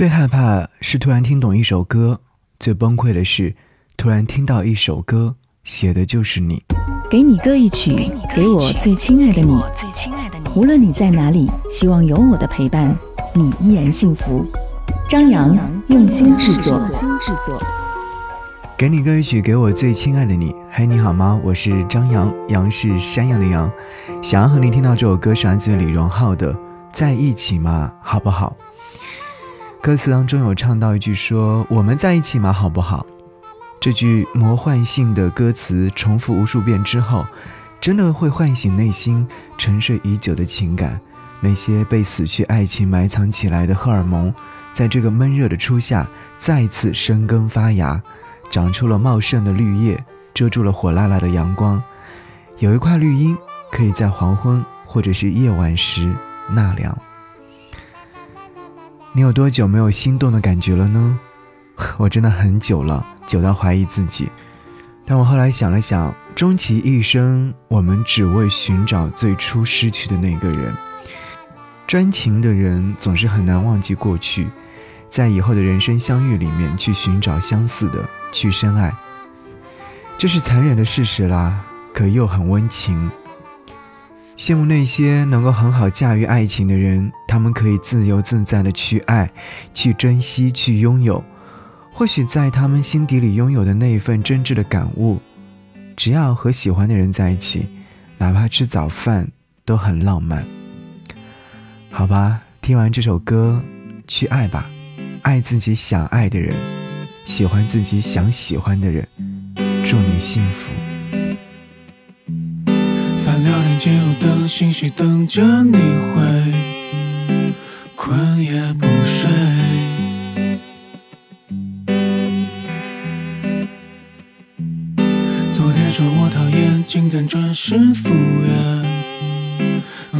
最害怕是突然听懂一首歌，最崩溃的是突然听到一首歌写的就是你。给你歌一曲，给我最亲爱的你。无论你在哪里，希望有我的陪伴，你依然幸福。张扬用心制作。给你歌一曲，给我最亲爱的你。嘿，你好吗？我是张扬，杨是山羊的羊。想要和你听到这首歌，是来自李荣浩的《在一起嘛，好不好？歌词当中有唱到一句说：“我们在一起嘛，好不好？”这句魔幻性的歌词重复无数遍之后，真的会唤醒内心沉睡已久的情感。那些被死去爱情埋藏起来的荷尔蒙，在这个闷热的初夏再次生根发芽，长出了茂盛的绿叶，遮住了火辣辣的阳光。有一块绿荫，可以在黄昏或者是夜晚时纳凉。你有多久没有心动的感觉了呢？我真的很久了，久到怀疑自己。但我后来想了想，终其一生，我们只为寻找最初失去的那个人。专情的人总是很难忘记过去，在以后的人生相遇里面去寻找相似的，去深爱。这是残忍的事实啦，可又很温情。羡慕那些能够很好驾驭爱情的人，他们可以自由自在的去爱、去珍惜、去拥有。或许在他们心底里拥有的那一份真挚的感悟，只要和喜欢的人在一起，哪怕吃早饭都很浪漫。好吧，听完这首歌，去爱吧，爱自己想爱的人，喜欢自己想喜欢的人。祝你幸福。聊天记录的信息等着你回，困也不睡。昨天说我讨厌，今天准时赴约，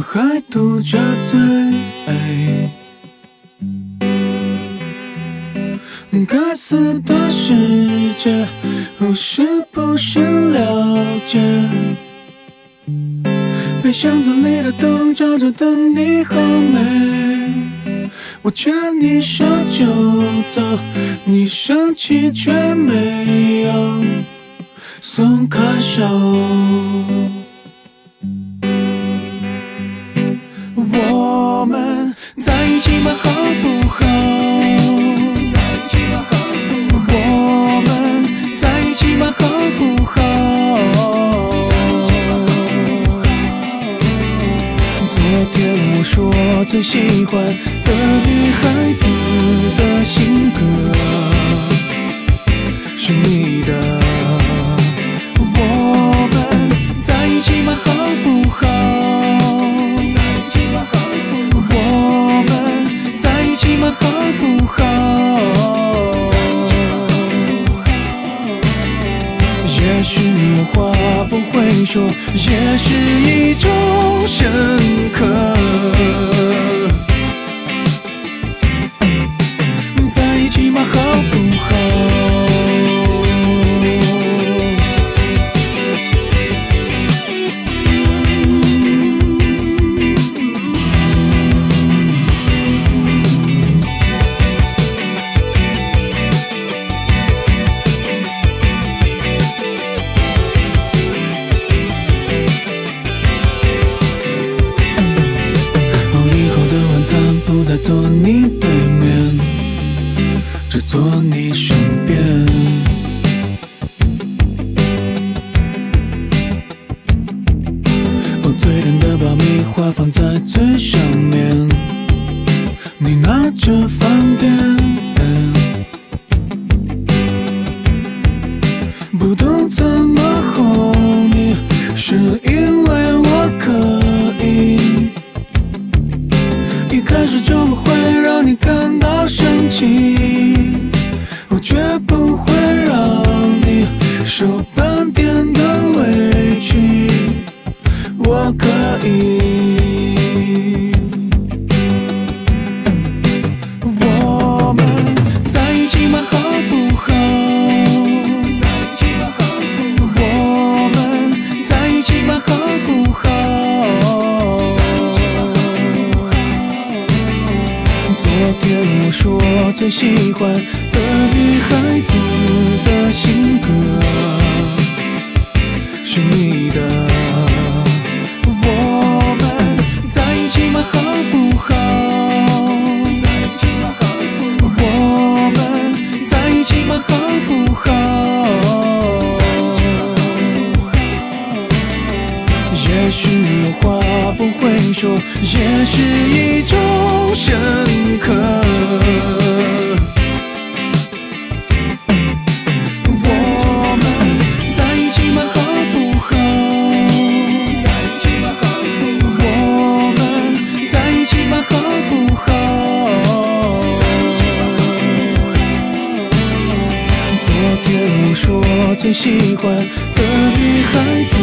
还嘟着嘴。该死的世界，我是不是了解？被箱子里的灯照着的你好美，我牵你手就走，你生气却没有松开手。我们在一起吧？好不好？在一起吗？好不好？我们在一起吗？好不好？我说最喜欢的女孩子的性格是你的。我们在一起吗？好不好？在一起吗？好不好？我们在一起吗？好不好？在一起吗？好不好？也许我话不会说，也是一种深刻。爆米花放在最上面，你拿着放电。不懂怎么哄你，是因为我可以。一开始就不会让你感到生气，我绝不会让你受半点的委屈。我可以，最喜欢的女孩子的性格是你的。我们在一起吗？好不好？在一起？好不好？我们在一起吗？好不好？在一起吗？好不好？也许有话不会说，也是一种。最喜欢的女孩子。